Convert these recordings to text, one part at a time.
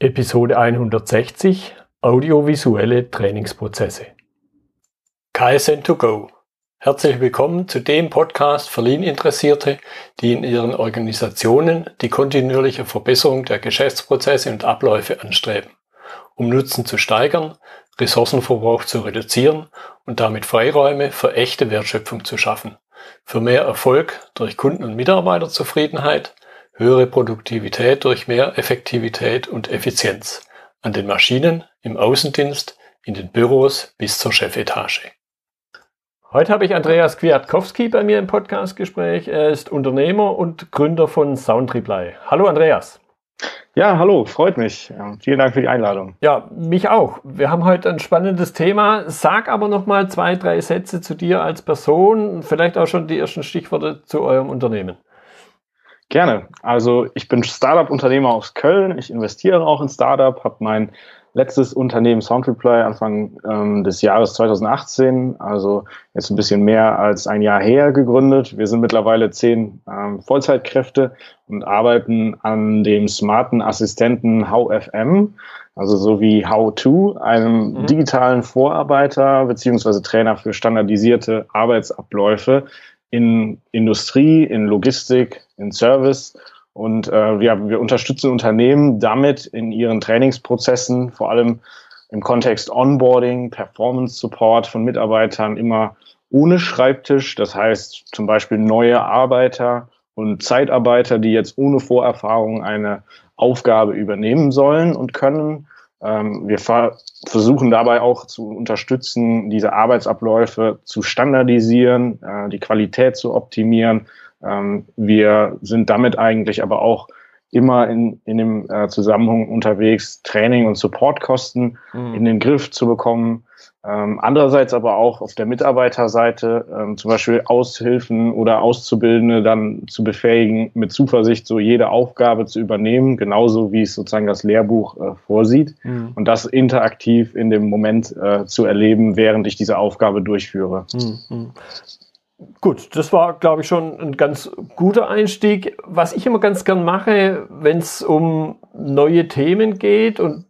Episode 160 Audiovisuelle Trainingsprozesse. KSN2Go. Herzlich willkommen zu dem Podcast für Lean-Interessierte, die in ihren Organisationen die kontinuierliche Verbesserung der Geschäftsprozesse und Abläufe anstreben, um Nutzen zu steigern, Ressourcenverbrauch zu reduzieren und damit Freiräume für echte Wertschöpfung zu schaffen, für mehr Erfolg durch Kunden- und Mitarbeiterzufriedenheit, höhere Produktivität durch mehr Effektivität und Effizienz an den Maschinen, im Außendienst, in den Büros bis zur Chefetage. Heute habe ich Andreas Kwiatkowski bei mir im Podcastgespräch. Er ist Unternehmer und Gründer von Soundreply. Hallo Andreas. Ja, hallo, freut mich. Vielen Dank für die Einladung. Ja, mich auch. Wir haben heute ein spannendes Thema. Sag aber noch mal zwei, drei Sätze zu dir als Person, vielleicht auch schon die ersten Stichworte zu eurem Unternehmen. Gerne. Also ich bin Startup-Unternehmer aus Köln. Ich investiere auch in Startup, habe mein letztes Unternehmen Soundreply Anfang ähm, des Jahres 2018, also jetzt ein bisschen mehr als ein Jahr her gegründet. Wir sind mittlerweile zehn ähm, Vollzeitkräfte und arbeiten an dem smarten Assistenten HowFM, also so wie How2, einem mhm. digitalen Vorarbeiter beziehungsweise Trainer für standardisierte Arbeitsabläufe in Industrie, in Logistik, in Service. Und äh, wir, wir unterstützen Unternehmen damit in ihren Trainingsprozessen, vor allem im Kontext Onboarding, Performance Support von Mitarbeitern immer ohne Schreibtisch. Das heißt zum Beispiel neue Arbeiter und Zeitarbeiter, die jetzt ohne Vorerfahrung eine Aufgabe übernehmen sollen und können. Ähm, wir versuchen dabei auch zu unterstützen, diese Arbeitsabläufe zu standardisieren, äh, die Qualität zu optimieren. Ähm, wir sind damit eigentlich aber auch immer in, in dem äh, Zusammenhang unterwegs, Training- und Supportkosten mhm. in den Griff zu bekommen. Ähm, andererseits aber auch auf der Mitarbeiterseite ähm, zum Beispiel Aushilfen oder Auszubildende dann zu befähigen, mit Zuversicht so jede Aufgabe zu übernehmen, genauso wie es sozusagen das Lehrbuch äh, vorsieht mhm. und das interaktiv in dem Moment äh, zu erleben, während ich diese Aufgabe durchführe. Mhm. Gut, das war, glaube ich, schon ein ganz guter Einstieg. Was ich immer ganz gern mache, wenn es um neue Themen geht und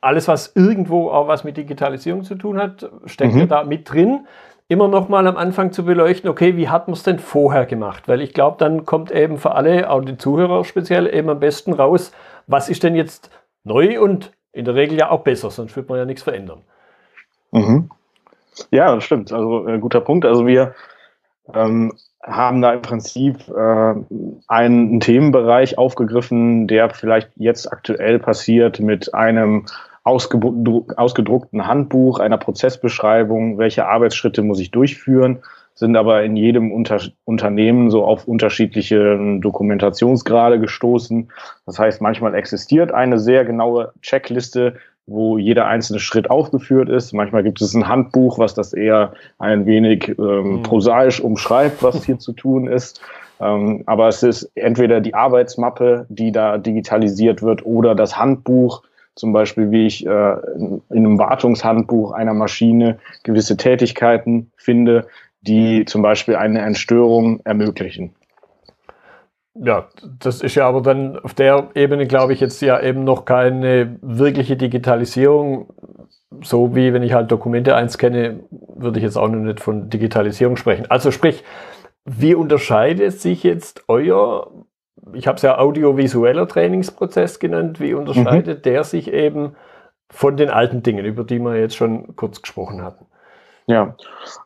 alles, was irgendwo auch was mit Digitalisierung zu tun hat, steckt mhm. ja da mit drin. Immer noch mal am Anfang zu beleuchten, okay, wie hat man es denn vorher gemacht? Weil ich glaube, dann kommt eben für alle, auch die Zuhörer speziell, eben am besten raus, was ist denn jetzt neu und in der Regel ja auch besser, sonst wird man ja nichts verändern. Mhm. Ja, das stimmt. Also äh, guter Punkt. Also wir ähm, haben da im Prinzip äh, einen Themenbereich aufgegriffen, der vielleicht jetzt aktuell passiert mit einem ausgedruckten Handbuch, einer Prozessbeschreibung, welche Arbeitsschritte muss ich durchführen, sind aber in jedem Unter Unternehmen so auf unterschiedliche Dokumentationsgrade gestoßen. Das heißt, manchmal existiert eine sehr genaue Checkliste, wo jeder einzelne Schritt aufgeführt ist. Manchmal gibt es ein Handbuch, was das eher ein wenig ähm, mhm. prosaisch umschreibt, was hier zu tun ist. Ähm, aber es ist entweder die Arbeitsmappe, die da digitalisiert wird, oder das Handbuch, zum Beispiel wie ich äh, in einem Wartungshandbuch einer Maschine gewisse Tätigkeiten finde, die zum Beispiel eine Entstörung ermöglichen. Ja, das ist ja aber dann auf der Ebene, glaube ich, jetzt ja eben noch keine wirkliche Digitalisierung. So wie wenn ich halt Dokumente einscanne, würde ich jetzt auch noch nicht von Digitalisierung sprechen. Also sprich, wie unterscheidet sich jetzt euer, ich habe es ja audiovisueller Trainingsprozess genannt, wie unterscheidet mhm. der sich eben von den alten Dingen, über die wir jetzt schon kurz gesprochen hatten? Ja,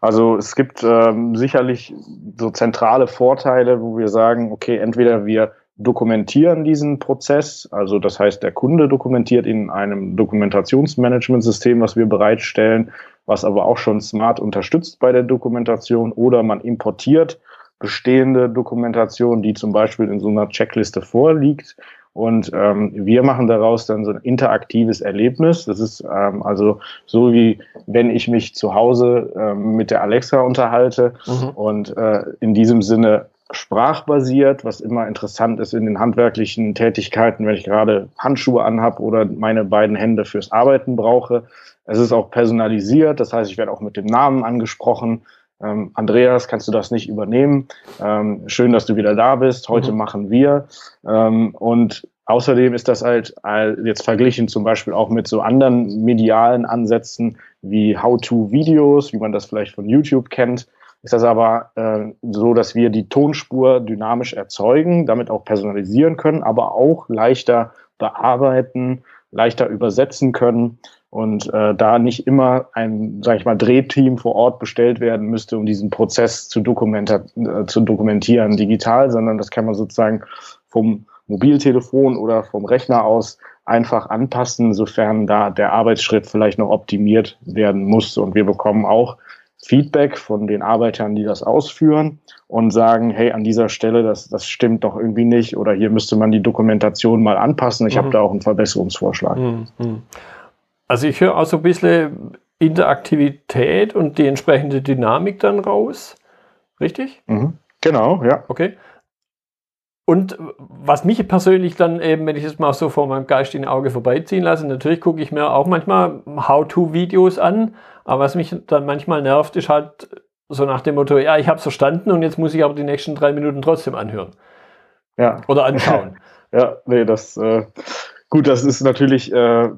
also es gibt ähm, sicherlich so zentrale Vorteile, wo wir sagen, okay, entweder wir dokumentieren diesen Prozess, also das heißt, der Kunde dokumentiert in einem Dokumentationsmanagementsystem, was wir bereitstellen, was aber auch schon smart unterstützt bei der Dokumentation, oder man importiert bestehende Dokumentation, die zum Beispiel in so einer Checkliste vorliegt und ähm, wir machen daraus dann so ein interaktives Erlebnis. Das ist ähm, also so wie wenn ich mich zu Hause ähm, mit der Alexa unterhalte mhm. und äh, in diesem Sinne sprachbasiert, was immer interessant ist in den handwerklichen Tätigkeiten, wenn ich gerade Handschuhe anhab oder meine beiden Hände fürs Arbeiten brauche. Es ist auch personalisiert, das heißt, ich werde auch mit dem Namen angesprochen. Ähm, Andreas, kannst du das nicht übernehmen? Ähm, schön, dass du wieder da bist. Heute mhm. machen wir. Ähm, und außerdem ist das halt jetzt verglichen zum Beispiel auch mit so anderen medialen Ansätzen wie How-to-Videos, wie man das vielleicht von YouTube kennt. Ist das aber äh, so, dass wir die Tonspur dynamisch erzeugen, damit auch personalisieren können, aber auch leichter bearbeiten, leichter übersetzen können und äh, da nicht immer ein, sage ich mal, Drehteam vor Ort bestellt werden müsste, um diesen Prozess zu, äh, zu dokumentieren digital, sondern das kann man sozusagen vom Mobiltelefon oder vom Rechner aus einfach anpassen, sofern da der Arbeitsschritt vielleicht noch optimiert werden muss. Und wir bekommen auch Feedback von den Arbeitern, die das ausführen und sagen, hey, an dieser Stelle, das, das stimmt doch irgendwie nicht oder hier müsste man die Dokumentation mal anpassen. Ich mhm. habe da auch einen Verbesserungsvorschlag. Mhm. mhm. Also ich höre auch so ein bisschen Interaktivität und die entsprechende Dynamik dann raus. Richtig? Mhm. Genau, ja. Okay. Und was mich persönlich dann eben, wenn ich es mal so vor meinem geistigen Auge vorbeiziehen lasse, natürlich gucke ich mir auch manchmal How-to-Videos an, aber was mich dann manchmal nervt, ist halt so nach dem Motto, ja, ich habe es verstanden und jetzt muss ich aber die nächsten drei Minuten trotzdem anhören. Ja. Oder anschauen. ja, nee, das äh, Gut, das ist natürlich äh,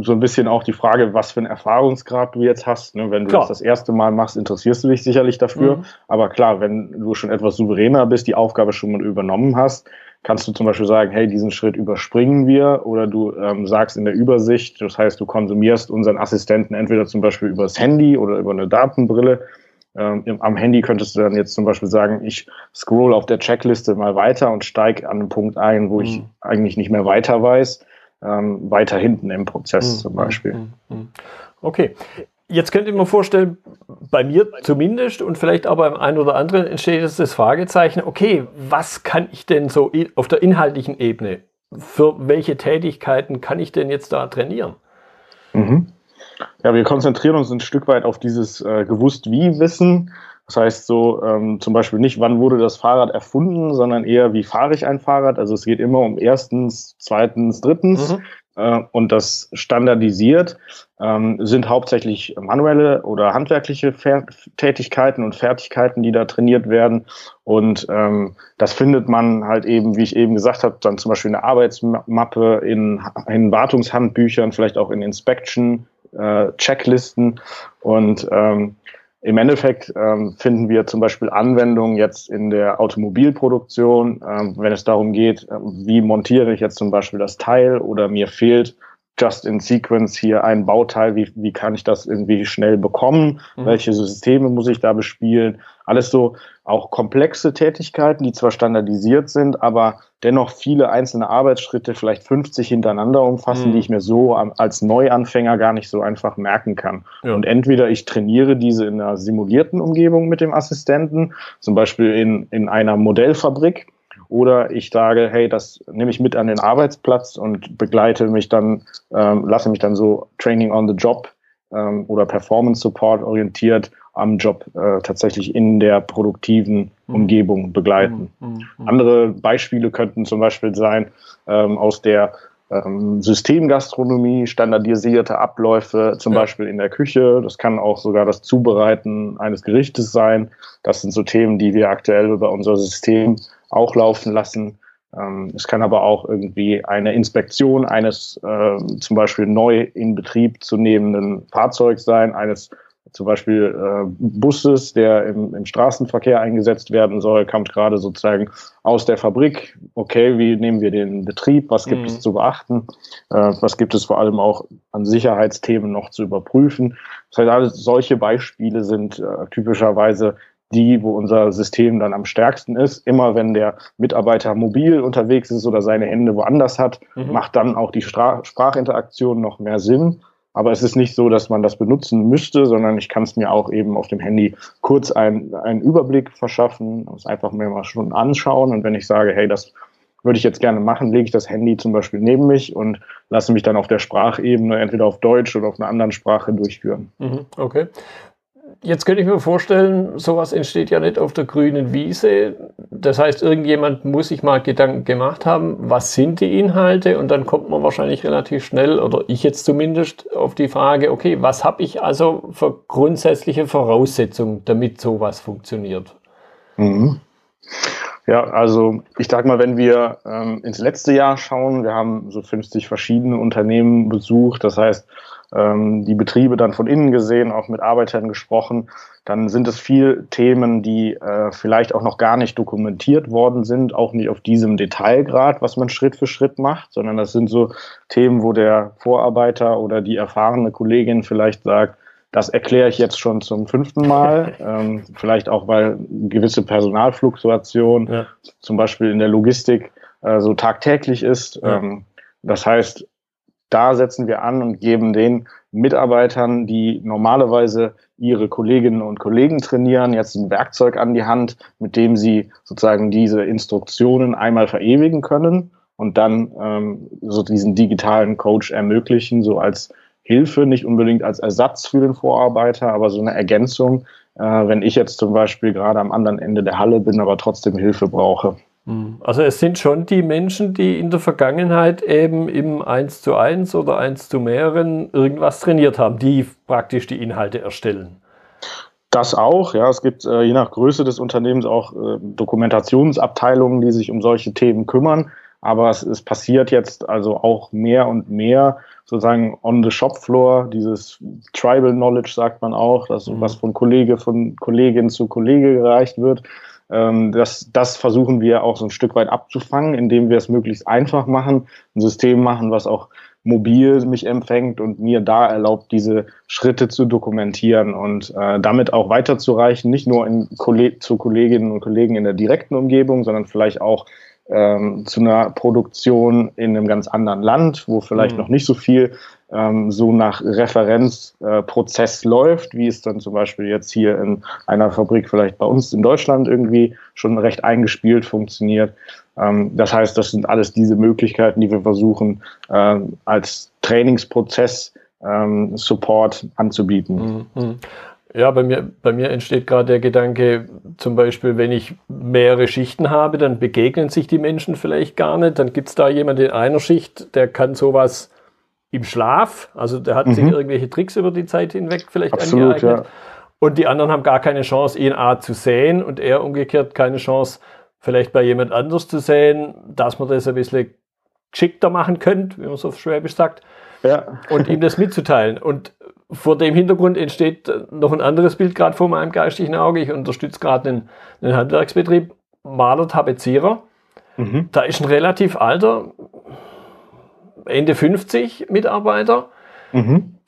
so ein bisschen auch die Frage, was für einen Erfahrungsgrad du jetzt hast. Ne? Wenn du klar. das das erste Mal machst, interessierst du dich sicherlich dafür. Mhm. Aber klar, wenn du schon etwas souveräner bist, die Aufgabe schon mal übernommen hast, kannst du zum Beispiel sagen, hey, diesen Schritt überspringen wir oder du ähm, sagst in der Übersicht, das heißt, du konsumierst unseren Assistenten entweder zum Beispiel übers Handy oder über eine Datenbrille ähm, am Handy könntest du dann jetzt zum Beispiel sagen, ich scroll auf der Checkliste mal weiter und steige an einen Punkt ein, wo mhm. ich eigentlich nicht mehr weiter weiß ähm, weiter hinten im Prozess mhm. zum Beispiel. Mhm. mhm. Okay. Jetzt könnt ihr mir vorstellen, bei mir zumindest und vielleicht auch beim einen oder anderen entsteht jetzt das Fragezeichen, okay, was kann ich denn so auf der inhaltlichen Ebene, für welche Tätigkeiten kann ich denn jetzt da trainieren? Mhm. Ja, wir konzentrieren uns ein Stück weit auf dieses äh, gewusst wie Wissen. Das heißt so ähm, zum Beispiel nicht, wann wurde das Fahrrad erfunden, sondern eher, wie fahre ich ein Fahrrad. Also es geht immer um erstens, zweitens, drittens. Mhm. Äh, und das standardisiert ähm, sind hauptsächlich manuelle oder handwerkliche Fer Tätigkeiten und Fertigkeiten, die da trainiert werden. Und ähm, das findet man halt eben, wie ich eben gesagt habe, dann zum Beispiel in der Arbeitsmappe, in, in Wartungshandbüchern, vielleicht auch in Inspection. Äh, Checklisten und ähm, im Endeffekt ähm, finden wir zum Beispiel Anwendungen jetzt in der Automobilproduktion, ähm, wenn es darum geht, äh, wie montiere ich jetzt zum Beispiel das Teil oder mir fehlt just in sequence hier ein Bauteil, wie, wie kann ich das irgendwie schnell bekommen, mhm. welche Systeme muss ich da bespielen, alles so auch komplexe Tätigkeiten, die zwar standardisiert sind, aber dennoch viele einzelne Arbeitsschritte, vielleicht 50 hintereinander umfassen, mhm. die ich mir so als Neuanfänger gar nicht so einfach merken kann. Ja. Und entweder ich trainiere diese in einer simulierten Umgebung mit dem Assistenten, zum Beispiel in, in einer Modellfabrik, oder ich sage, hey, das nehme ich mit an den Arbeitsplatz und begleite mich dann, ähm, lasse mich dann so Training on the Job ähm, oder Performance Support orientiert am Job äh, tatsächlich in der produktiven mhm. Umgebung begleiten. Mhm. Mhm. Andere Beispiele könnten zum Beispiel sein ähm, aus der ähm, Systemgastronomie, standardisierte Abläufe, zum ja. Beispiel in der Küche. Das kann auch sogar das Zubereiten eines Gerichtes sein. Das sind so Themen, die wir aktuell über unser System auch laufen lassen. Ähm, es kann aber auch irgendwie eine Inspektion eines äh, zum Beispiel neu in Betrieb zu nehmenden Fahrzeugs sein, eines zum Beispiel äh, Busses, der im, im Straßenverkehr eingesetzt werden soll, kommt gerade sozusagen aus der Fabrik. Okay, wie nehmen wir den Betrieb? Was gibt mhm. es zu beachten? Äh, was gibt es vor allem auch an Sicherheitsthemen noch zu überprüfen? Das heißt, alles solche Beispiele sind äh, typischerweise die, wo unser System dann am stärksten ist. Immer wenn der Mitarbeiter mobil unterwegs ist oder seine Hände woanders hat, mhm. macht dann auch die Stra Sprachinteraktion noch mehr Sinn. Aber es ist nicht so, dass man das benutzen müsste, sondern ich kann es mir auch eben auf dem Handy kurz ein, einen Überblick verschaffen, es einfach mir mal schon anschauen. Und wenn ich sage, hey, das würde ich jetzt gerne machen, lege ich das Handy zum Beispiel neben mich und lasse mich dann auf der Sprachebene entweder auf Deutsch oder auf einer anderen Sprache durchführen. Mhm, okay Jetzt könnte ich mir vorstellen, sowas entsteht ja nicht auf der grünen Wiese. Das heißt, irgendjemand muss sich mal Gedanken gemacht haben, was sind die Inhalte? Und dann kommt man wahrscheinlich relativ schnell, oder ich jetzt zumindest, auf die Frage, okay, was habe ich also für grundsätzliche Voraussetzungen, damit sowas funktioniert? Mhm. Ja, also ich sag mal, wenn wir ähm, ins letzte Jahr schauen, wir haben so 50 verschiedene Unternehmen besucht, das heißt, ähm, die Betriebe dann von innen gesehen, auch mit Arbeitern gesprochen, dann sind es viel Themen, die äh, vielleicht auch noch gar nicht dokumentiert worden sind, auch nicht auf diesem Detailgrad, was man Schritt für Schritt macht, sondern das sind so Themen, wo der Vorarbeiter oder die erfahrene Kollegin vielleicht sagt, das erkläre ich jetzt schon zum fünften Mal, ähm, vielleicht auch, weil gewisse Personalfluktuation ja. zum Beispiel in der Logistik äh, so tagtäglich ist. Ja. Ähm, das heißt, da setzen wir an und geben den Mitarbeitern, die normalerweise ihre Kolleginnen und Kollegen trainieren, jetzt ein Werkzeug an die Hand, mit dem sie sozusagen diese Instruktionen einmal verewigen können und dann ähm, so diesen digitalen Coach ermöglichen, so als Hilfe, nicht unbedingt als Ersatz für den Vorarbeiter, aber so eine Ergänzung, äh, wenn ich jetzt zum Beispiel gerade am anderen Ende der Halle bin, aber trotzdem Hilfe brauche. Also es sind schon die Menschen, die in der Vergangenheit eben im 1 zu 1 oder 1 zu mehreren irgendwas trainiert haben, die praktisch die Inhalte erstellen. Das auch, ja. Es gibt äh, je nach Größe des Unternehmens auch äh, Dokumentationsabteilungen, die sich um solche Themen kümmern. Aber es, es passiert jetzt also auch mehr und mehr sozusagen on the shop floor, dieses Tribal Knowledge sagt man auch, dass mhm. was von Kollege, von Kollegin zu Kollege gereicht wird. Ähm, das, das versuchen wir auch so ein Stück weit abzufangen, indem wir es möglichst einfach machen, ein System machen, was auch mobil mich empfängt und mir da erlaubt, diese Schritte zu dokumentieren und äh, damit auch weiterzureichen, nicht nur in, zu Kolleginnen und Kollegen in der direkten Umgebung, sondern vielleicht auch ähm, zu einer Produktion in einem ganz anderen Land, wo vielleicht mhm. noch nicht so viel ähm, so nach Referenzprozess äh, läuft, wie es dann zum Beispiel jetzt hier in einer Fabrik vielleicht bei uns in Deutschland irgendwie schon recht eingespielt funktioniert. Ähm, das heißt, das sind alles diese Möglichkeiten, die wir versuchen äh, als Trainingsprozess ähm, Support anzubieten. Mhm. Ja, bei mir, bei mir entsteht gerade der Gedanke, zum Beispiel, wenn ich mehrere Schichten habe, dann begegnen sich die Menschen vielleicht gar nicht. Dann gibt es da jemanden in einer Schicht, der kann sowas im Schlaf, also der hat mhm. sich irgendwelche Tricks über die Zeit hinweg vielleicht Absolut, angeeignet. Ja. Und die anderen haben gar keine Chance, ihn A zu sehen und er umgekehrt keine Chance, vielleicht bei jemand anders zu sehen, dass man das ein bisschen geschickter machen könnte, wie man so schwäbisch sagt, ja. und ihm das mitzuteilen. Und vor dem Hintergrund entsteht noch ein anderes Bild gerade vor meinem geistigen Auge. Ich unterstütze gerade einen, einen Handwerksbetrieb, Maler, Tapezierer. Mhm. Da ist ein relativ alter, Ende 50 Mitarbeiter. Mhm.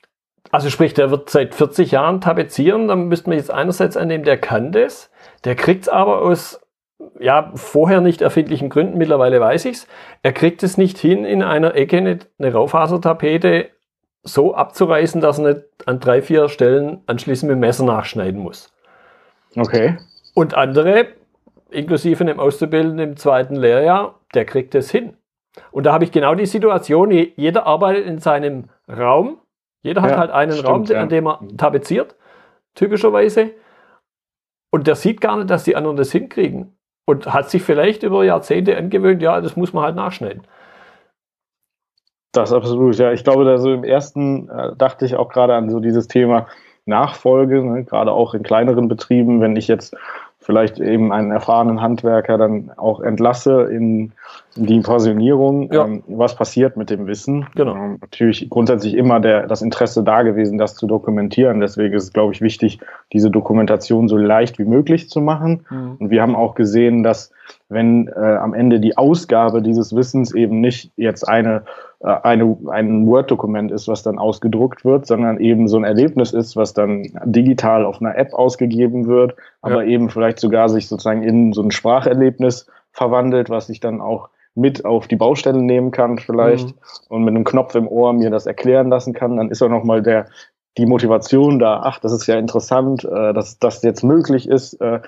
Also sprich, der wird seit 40 Jahren tapezieren. Dann müsste man jetzt einerseits annehmen, der kann das. Der kriegt es aber aus ja, vorher nicht erfindlichen Gründen, mittlerweile weiß ich es. Er kriegt es nicht hin, in einer Ecke eine, eine Raufasertapete so abzureißen, dass er nicht an drei, vier Stellen anschließend mit dem Messer nachschneiden muss. Okay. Und andere, inklusive einem Auszubildenden im zweiten Lehrjahr, der kriegt es hin. Und da habe ich genau die Situation, jeder arbeitet in seinem Raum, jeder hat ja, halt einen stimmt, Raum, ja. an dem er tapeziert, typischerweise. Und der sieht gar nicht, dass die anderen das hinkriegen. Und hat sich vielleicht über Jahrzehnte angewöhnt, ja, das muss man halt nachschneiden. Das absolut, ja. Ich glaube, da so im ersten äh, dachte ich auch gerade an so dieses Thema Nachfolge, ne? gerade auch in kleineren Betrieben, wenn ich jetzt vielleicht eben einen erfahrenen Handwerker dann auch entlasse in, in die Pensionierung. Ja. Ähm, was passiert mit dem Wissen? Genau. Ähm, natürlich grundsätzlich immer der, das Interesse da gewesen, das zu dokumentieren. Deswegen ist es, glaube ich, wichtig, diese Dokumentation so leicht wie möglich zu machen. Mhm. Und wir haben auch gesehen, dass wenn äh, am Ende die Ausgabe dieses Wissens eben nicht jetzt eine äh, eine, ein Word-Dokument ist, was dann ausgedruckt wird, sondern eben so ein Erlebnis ist, was dann digital auf einer App ausgegeben wird, aber ja. eben vielleicht sogar sich sozusagen in so ein Spracherlebnis verwandelt, was ich dann auch mit auf die Baustelle nehmen kann vielleicht mhm. und mit einem Knopf im Ohr mir das erklären lassen kann, dann ist auch nochmal der die Motivation da, ach, das ist ja interessant, äh, dass das jetzt möglich ist, äh,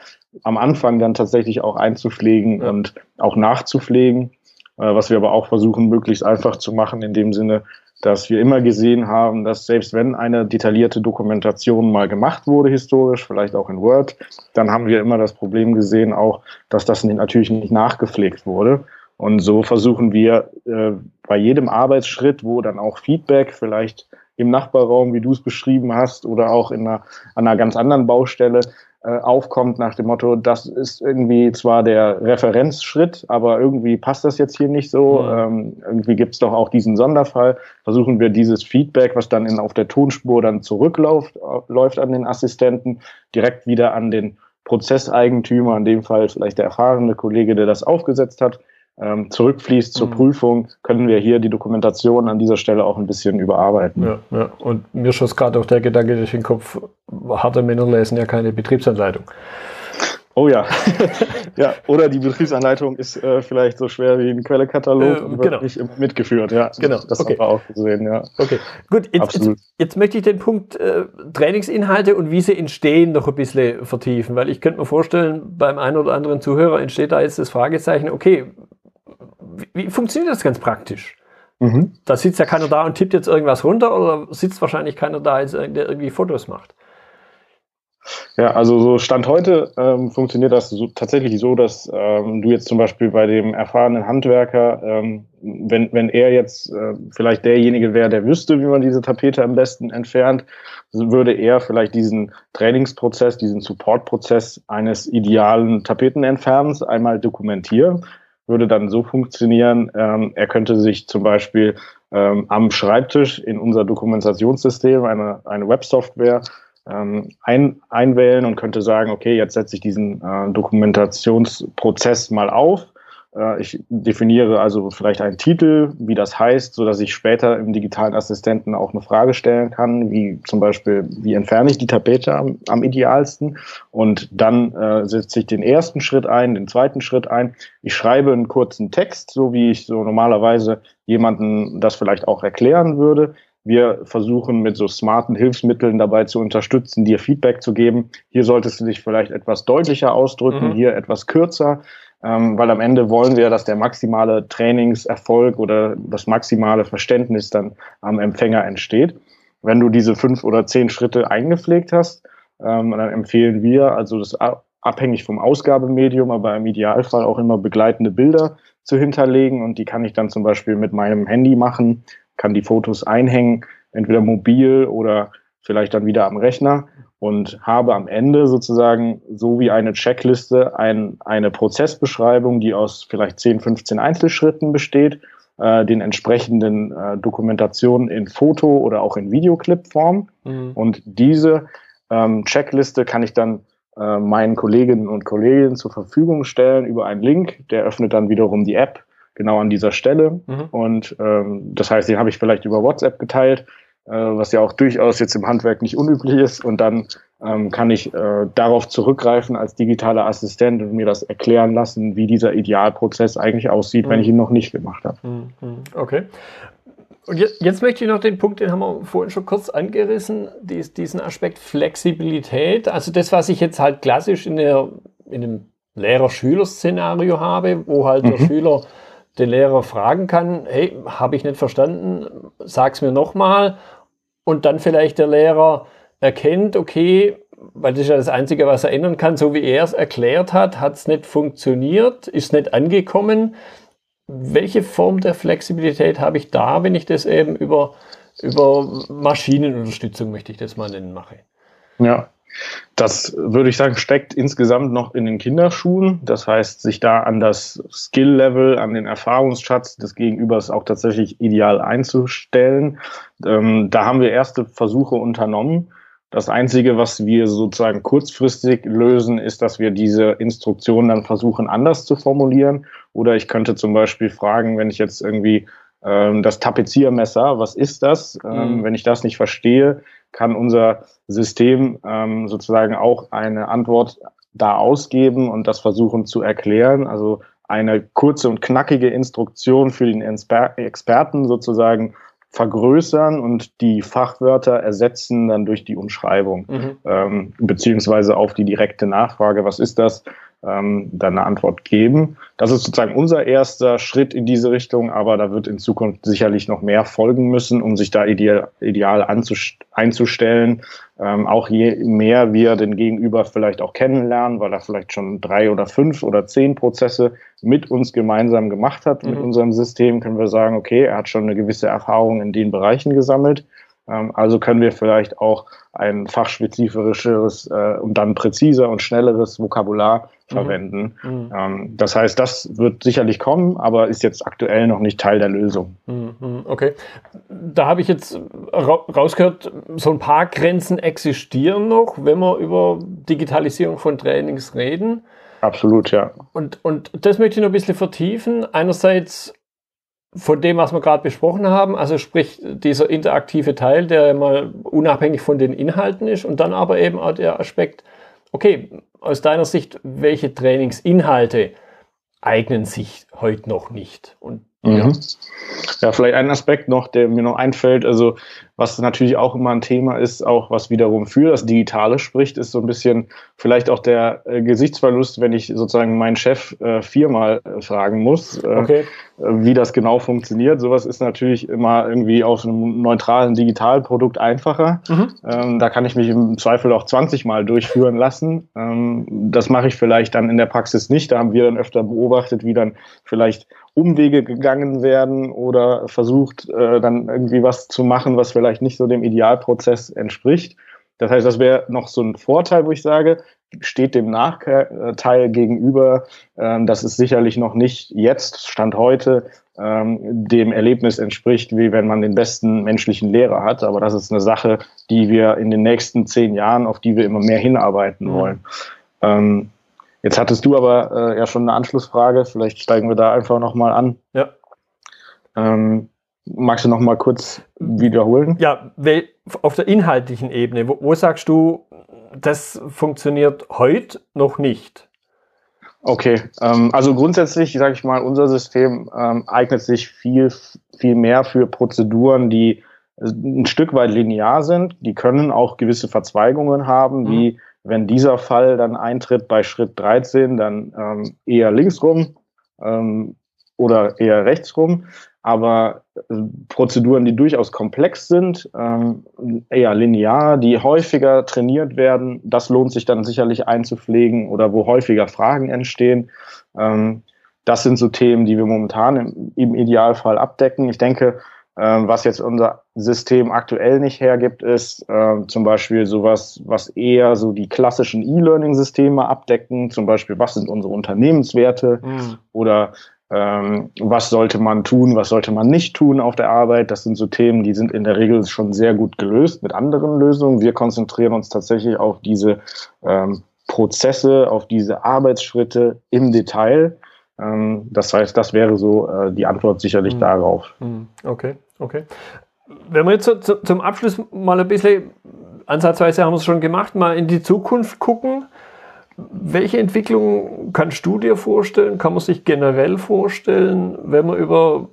am Anfang dann tatsächlich auch einzupflegen ja. und auch nachzupflegen. Äh, was wir aber auch versuchen, möglichst einfach zu machen, in dem Sinne, dass wir immer gesehen haben, dass selbst wenn eine detaillierte Dokumentation mal gemacht wurde historisch, vielleicht auch in Word, dann haben wir immer das Problem gesehen auch, dass das natürlich nicht nachgepflegt wurde. Und so versuchen wir äh, bei jedem Arbeitsschritt, wo dann auch Feedback vielleicht im Nachbarraum, wie du es beschrieben hast, oder auch in einer, an einer ganz anderen Baustelle, äh, aufkommt nach dem Motto, das ist irgendwie zwar der Referenzschritt, aber irgendwie passt das jetzt hier nicht so. Mhm. Ähm, irgendwie gibt es doch auch diesen Sonderfall. Versuchen wir dieses Feedback, was dann in, auf der Tonspur dann zurückläuft, äh, läuft an den Assistenten, direkt wieder an den Prozesseigentümer, in dem Fall vielleicht der erfahrene Kollege, der das aufgesetzt hat, ähm, zurückfließt zur mhm. Prüfung, können wir hier die Dokumentation an dieser Stelle auch ein bisschen überarbeiten. Ja, ja. Und mir schoss gerade auch der Gedanke durch den Kopf, harte Männer lesen ja keine Betriebsanleitung. Oh ja. ja, oder die Betriebsanleitung ist äh, vielleicht so schwer wie ein Quellekatalog äh, und wird genau. nicht mitgeführt. Ja, genau. Das okay. haben wir auch gesehen, ja. Okay, gut. Jetzt, jetzt, jetzt, möchte ich den Punkt äh, Trainingsinhalte und wie sie entstehen noch ein bisschen vertiefen, weil ich könnte mir vorstellen, beim einen oder anderen Zuhörer entsteht da jetzt das Fragezeichen, okay, wie, funktioniert das ganz praktisch? Mhm. Da sitzt ja keiner da und tippt jetzt irgendwas runter oder sitzt wahrscheinlich keiner da, der irgendwie Fotos macht. Ja, also so Stand heute ähm, funktioniert das so, tatsächlich so, dass ähm, du jetzt zum Beispiel bei dem erfahrenen Handwerker, ähm, wenn, wenn er jetzt äh, vielleicht derjenige wäre, der wüsste, wie man diese Tapete am besten entfernt, würde er vielleicht diesen Trainingsprozess, diesen Supportprozess eines idealen Tapetenentfernens einmal dokumentieren würde dann so funktionieren, ähm, er könnte sich zum Beispiel ähm, am Schreibtisch in unser Dokumentationssystem, eine, eine Websoftware, ähm, ein, einwählen und könnte sagen, okay, jetzt setze ich diesen äh, Dokumentationsprozess mal auf ich definiere also vielleicht einen Titel, wie das heißt, so dass ich später im digitalen Assistenten auch eine Frage stellen kann, wie zum Beispiel, wie entferne ich die Tapete am, am idealsten? Und dann äh, setze ich den ersten Schritt ein, den zweiten Schritt ein. Ich schreibe einen kurzen Text, so wie ich so normalerweise jemanden das vielleicht auch erklären würde. Wir versuchen mit so smarten Hilfsmitteln dabei zu unterstützen, dir Feedback zu geben. Hier solltest du dich vielleicht etwas deutlicher ausdrücken, mhm. hier etwas kürzer ähm, weil am Ende wollen wir, dass der maximale Trainingserfolg oder das maximale Verständnis dann am Empfänger entsteht. Wenn du diese fünf oder zehn Schritte eingepflegt hast, ähm, dann empfehlen wir, also das abhängig vom Ausgabemedium, aber im Idealfall auch immer begleitende Bilder zu hinterlegen und die kann ich dann zum Beispiel mit meinem Handy machen, kann die Fotos einhängen, entweder mobil oder vielleicht dann wieder am Rechner und habe am Ende sozusagen so wie eine Checkliste ein, eine Prozessbeschreibung, die aus vielleicht 10, 15 Einzelschritten besteht, äh, den entsprechenden äh, Dokumentationen in Foto- oder auch in Videoclip-Form. Mhm. Und diese ähm, Checkliste kann ich dann äh, meinen Kolleginnen und Kollegen zur Verfügung stellen über einen Link, der öffnet dann wiederum die App genau an dieser Stelle. Mhm. Und ähm, das heißt, den habe ich vielleicht über WhatsApp geteilt äh, was ja auch durchaus jetzt im Handwerk nicht unüblich ist. Und dann ähm, kann ich äh, darauf zurückgreifen als digitaler Assistent und mir das erklären lassen, wie dieser Idealprozess eigentlich aussieht, mhm. wenn ich ihn noch nicht gemacht habe. Mhm. mhm. Okay. Und jetzt, jetzt, möchte ich noch den Punkt, den haben wir vorhin schon kurz angerissen, dies, diesen Aspekt Flexibilität. Also das, was ich jetzt halt klassisch in, der, in dem Lehrer-Schüler-Szenario habe, wo halt mhm. der Schüler den Lehrer fragen kann, hey, habe ich nicht verstanden, sag's mir nochmal. Und dann vielleicht der Lehrer erkennt, okay, weil das ist ja das Einzige, was er ändern kann, so wie er es erklärt hat, hat es nicht funktioniert, ist nicht angekommen. Welche Form der Flexibilität habe ich da, wenn ich das eben über, über Maschinenunterstützung, möchte ich das mal nennen, mache? Ja, das würde ich sagen, steckt insgesamt noch in den Kinderschuhen. Das heißt, sich da an das Skill-Level, an den Erfahrungsschatz des Gegenübers auch tatsächlich ideal einzustellen. Ähm, da haben wir erste Versuche unternommen. Das Einzige, was wir sozusagen kurzfristig lösen, ist, dass wir diese Instruktion dann versuchen, anders zu formulieren. Oder ich könnte zum Beispiel fragen, wenn ich jetzt irgendwie ähm, das Tapeziermesser, was ist das? Ähm, mhm. Wenn ich das nicht verstehe, kann unser System ähm, sozusagen auch eine Antwort da ausgeben und das versuchen zu erklären. Also eine kurze und knackige Instruktion für den Experten sozusagen vergrößern und die Fachwörter ersetzen dann durch die Umschreibung, mhm. ähm, beziehungsweise auf die direkte Nachfrage, was ist das, ähm, dann eine Antwort geben. Das ist sozusagen unser erster Schritt in diese Richtung, aber da wird in Zukunft sicherlich noch mehr folgen müssen, um sich da ideal, ideal einzustellen. Ähm, auch je mehr wir den Gegenüber vielleicht auch kennenlernen, weil er vielleicht schon drei oder fünf oder zehn Prozesse mit uns gemeinsam gemacht hat, mhm. mit unserem System, können wir sagen, okay, er hat schon eine gewisse Erfahrung in den Bereichen gesammelt. Ähm, also können wir vielleicht auch ein fachspezifischeres äh, und dann präziser und schnelleres Vokabular mhm. verwenden. Mhm. Ähm, das heißt, das wird sicherlich kommen, aber ist jetzt aktuell noch nicht Teil der Lösung. Mhm. Okay. Da habe ich jetzt rausgehört, so ein paar Grenzen existieren noch, wenn wir über Digitalisierung von Trainings reden. Absolut, ja. Und, und das möchte ich noch ein bisschen vertiefen. Einerseits von dem, was wir gerade besprochen haben, also sprich dieser interaktive Teil, der mal unabhängig von den Inhalten ist und dann aber eben auch der Aspekt, okay, aus deiner Sicht, welche Trainingsinhalte eignen sich heute noch nicht? Und mhm. ja. ja, vielleicht ein Aspekt noch, der mir noch einfällt, also was natürlich auch immer ein Thema ist, auch was wiederum für das Digitale spricht, ist so ein bisschen vielleicht auch der äh, Gesichtsverlust, wenn ich sozusagen meinen Chef äh, viermal äh, fragen muss, äh, okay. wie das genau funktioniert. Sowas ist natürlich immer irgendwie auf einem neutralen Digitalprodukt einfacher. Mhm. Ähm, da kann ich mich im Zweifel auch 20 Mal durchführen lassen. Ähm, das mache ich vielleicht dann in der Praxis nicht. Da haben wir dann öfter beobachtet, wie dann vielleicht Umwege gegangen werden oder versucht, äh, dann irgendwie was zu machen, was vielleicht nicht so dem Idealprozess entspricht. Das heißt, das wäre noch so ein Vorteil, wo ich sage, steht dem Nachteil gegenüber. Ähm, dass es sicherlich noch nicht jetzt, Stand heute, ähm, dem Erlebnis entspricht, wie wenn man den besten menschlichen Lehrer hat. Aber das ist eine Sache, die wir in den nächsten zehn Jahren, auf die wir immer mehr hinarbeiten mhm. wollen. Ähm, Jetzt hattest du aber äh, ja schon eine Anschlussfrage. Vielleicht steigen wir da einfach nochmal an. Ja. Ähm, magst du noch mal kurz wiederholen? Ja, auf der inhaltlichen Ebene, wo, wo sagst du, das funktioniert heute noch nicht? Okay, ähm, also grundsätzlich sage ich mal, unser System ähm, eignet sich viel, viel mehr für Prozeduren, die ein Stück weit linear sind. Die können auch gewisse Verzweigungen haben, mhm. wie wenn dieser Fall dann eintritt bei Schritt 13, dann ähm, eher linksrum ähm, oder eher rechtsrum. Aber äh, Prozeduren, die durchaus komplex sind, ähm, eher linear, die häufiger trainiert werden, das lohnt sich dann sicherlich einzupflegen oder wo häufiger Fragen entstehen. Ähm, das sind so Themen, die wir momentan im, im Idealfall abdecken. Ich denke, was jetzt unser System aktuell nicht hergibt, ist äh, zum Beispiel sowas, was eher so die klassischen E-Learning-Systeme abdecken, zum Beispiel, was sind unsere Unternehmenswerte mhm. oder ähm, was sollte man tun, was sollte man nicht tun auf der Arbeit. Das sind so Themen, die sind in der Regel schon sehr gut gelöst mit anderen Lösungen. Wir konzentrieren uns tatsächlich auf diese ähm, Prozesse, auf diese Arbeitsschritte im Detail ähm, das heißt, das wäre so äh, die Antwort sicherlich mhm. darauf. Mhm. Okay, okay. Wenn wir jetzt zu, zu, zum Abschluss mal ein bisschen, ansatzweise haben wir es schon gemacht, mal in die Zukunft gucken. Welche Entwicklung kannst du dir vorstellen? Kann man sich generell vorstellen, wenn man über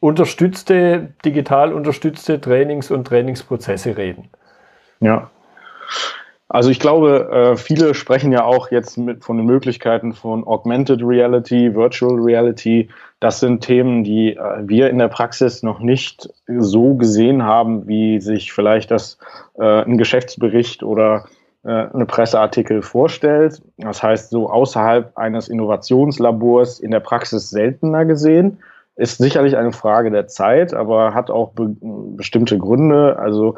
unterstützte, digital unterstützte Trainings- und Trainingsprozesse reden? Ja, also ich glaube, äh, viele sprechen ja auch jetzt mit, von den Möglichkeiten von Augmented Reality, Virtual Reality. Das sind Themen, die äh, wir in der Praxis noch nicht so gesehen haben, wie sich vielleicht das äh, ein Geschäftsbericht oder eine Presseartikel vorstellt. Das heißt, so außerhalb eines Innovationslabors in der Praxis seltener gesehen. Ist sicherlich eine Frage der Zeit, aber hat auch be bestimmte Gründe. Also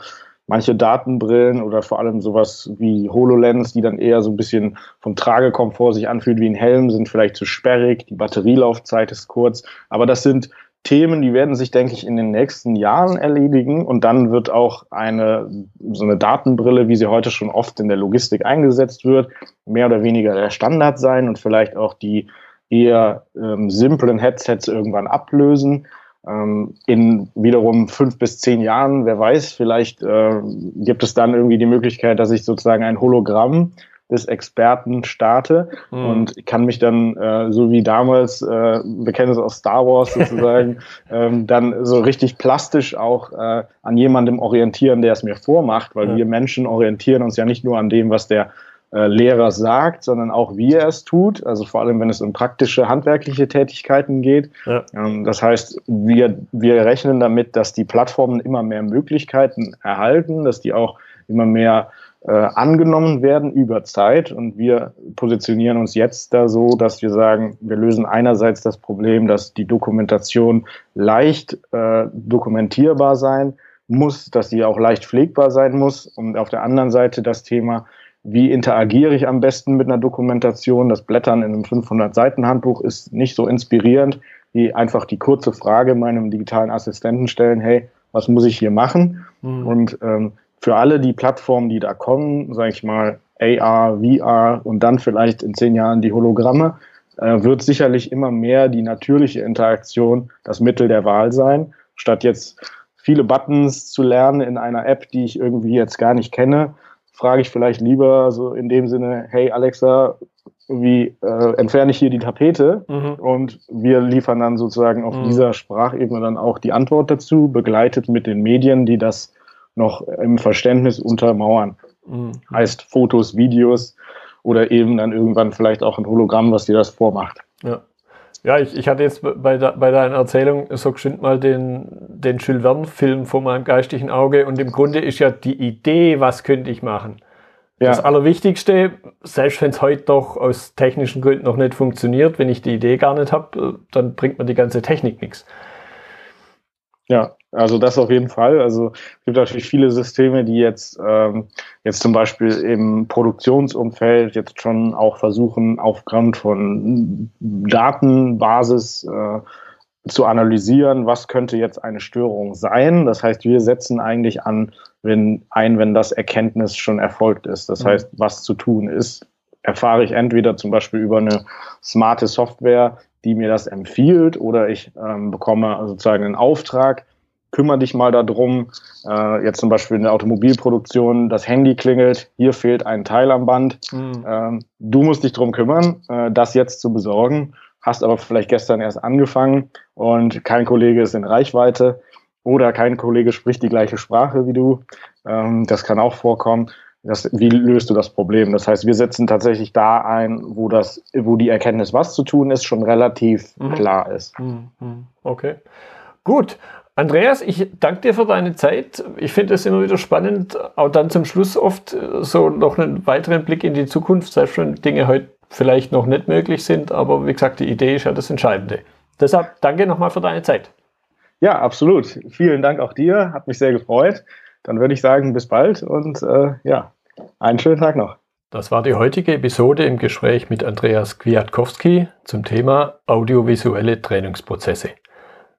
manche Datenbrillen oder vor allem sowas wie HoloLens, die dann eher so ein bisschen vom Tragekomfort sich anfühlt wie ein Helm, sind vielleicht zu sperrig, die Batterielaufzeit ist kurz, aber das sind Themen, die werden sich, denke ich, in den nächsten Jahren erledigen und dann wird auch eine so eine Datenbrille, wie sie heute schon oft in der Logistik eingesetzt wird, mehr oder weniger der Standard sein und vielleicht auch die eher ähm, simplen Headsets irgendwann ablösen. Ähm, in wiederum fünf bis zehn Jahren, wer weiß, vielleicht äh, gibt es dann irgendwie die Möglichkeit, dass ich sozusagen ein Hologramm des Experten starte mhm. und kann mich dann, äh, so wie damals, äh, wir kennen es aus Star Wars sozusagen, ähm, dann so richtig plastisch auch äh, an jemandem orientieren, der es mir vormacht, weil ja. wir Menschen orientieren uns ja nicht nur an dem, was der Lehrer sagt, sondern auch wie er es tut. Also vor allem, wenn es um praktische, handwerkliche Tätigkeiten geht. Ja. Ähm, das heißt, wir, wir rechnen damit, dass die Plattformen immer mehr Möglichkeiten erhalten, dass die auch immer mehr äh, angenommen werden über Zeit. Und wir positionieren uns jetzt da so, dass wir sagen, wir lösen einerseits das Problem, dass die Dokumentation leicht äh, dokumentierbar sein muss, dass sie auch leicht pflegbar sein muss. Und auf der anderen Seite das Thema, wie interagiere ich am besten mit einer Dokumentation? Das Blättern in einem 500-Seiten-Handbuch ist nicht so inspirierend, wie einfach die kurze Frage meinem digitalen Assistenten stellen, hey, was muss ich hier machen? Mhm. Und ähm, für alle die Plattformen, die da kommen, sage ich mal, AR, VR und dann vielleicht in zehn Jahren die Hologramme, äh, wird sicherlich immer mehr die natürliche Interaktion das Mittel der Wahl sein, statt jetzt viele Buttons zu lernen in einer App, die ich irgendwie jetzt gar nicht kenne, frage ich vielleicht lieber so in dem Sinne, hey Alexa, wie äh, entferne ich hier die Tapete? Mhm. Und wir liefern dann sozusagen auf mhm. dieser Sprachebene dann auch die Antwort dazu, begleitet mit den Medien, die das noch im Verständnis untermauern. Mhm. Heißt Fotos, Videos oder eben dann irgendwann vielleicht auch ein Hologramm, was dir das vormacht. Ja. Ja, ich, ich hatte jetzt bei, de, bei deiner Erzählung so geschwind mal den, den Jules Verne-Film vor meinem geistigen Auge und im Grunde ist ja die Idee, was könnte ich machen. Ja. Das Allerwichtigste, selbst wenn es heute doch aus technischen Gründen noch nicht funktioniert, wenn ich die Idee gar nicht habe, dann bringt mir die ganze Technik nichts. Ja, also das auf jeden Fall. Also es gibt natürlich viele Systeme, die jetzt ähm, jetzt zum Beispiel im Produktionsumfeld jetzt schon auch versuchen, aufgrund von Datenbasis äh, zu analysieren, was könnte jetzt eine Störung sein. Das heißt, wir setzen eigentlich an, wenn ein, wenn das Erkenntnis schon erfolgt ist. Das mhm. heißt, was zu tun ist, erfahre ich entweder zum Beispiel über eine smarte Software, die mir das empfiehlt, oder ich ähm, bekomme sozusagen einen Auftrag, kümmere dich mal darum, äh, jetzt zum Beispiel in der Automobilproduktion, das Handy klingelt, hier fehlt ein Teil am Band, mhm. ähm, du musst dich darum kümmern, äh, das jetzt zu besorgen, hast aber vielleicht gestern erst angefangen und kein Kollege ist in Reichweite oder kein Kollege spricht die gleiche Sprache wie du, ähm, das kann auch vorkommen. Das, wie löst du das Problem? Das heißt, wir setzen tatsächlich da ein, wo das, wo die Erkenntnis, was zu tun ist, schon relativ mhm. klar ist. Mhm. mhm. Okay. Gut. Andreas, ich danke dir für deine Zeit. Ich finde es immer wieder spannend, auch dann zum Schluss oft äh, so noch einen weiteren Blick in die Zukunft, selbst wenn Dinge heute vielleicht noch nicht möglich sind. Aber wie gesagt, die Idee ist ja das Entscheidende. Deshalb danke nochmal für deine Zeit. Ja, absolut. Vielen Dank auch dir. Hat mich sehr gefreut. Dann würde ich sagen, bis bald und äh, ja, einen schönen Tag noch. Das war die heutige Episode im Gespräch mit Andreas Kwiatkowski zum Thema audiovisuelle Trainingsprozesse.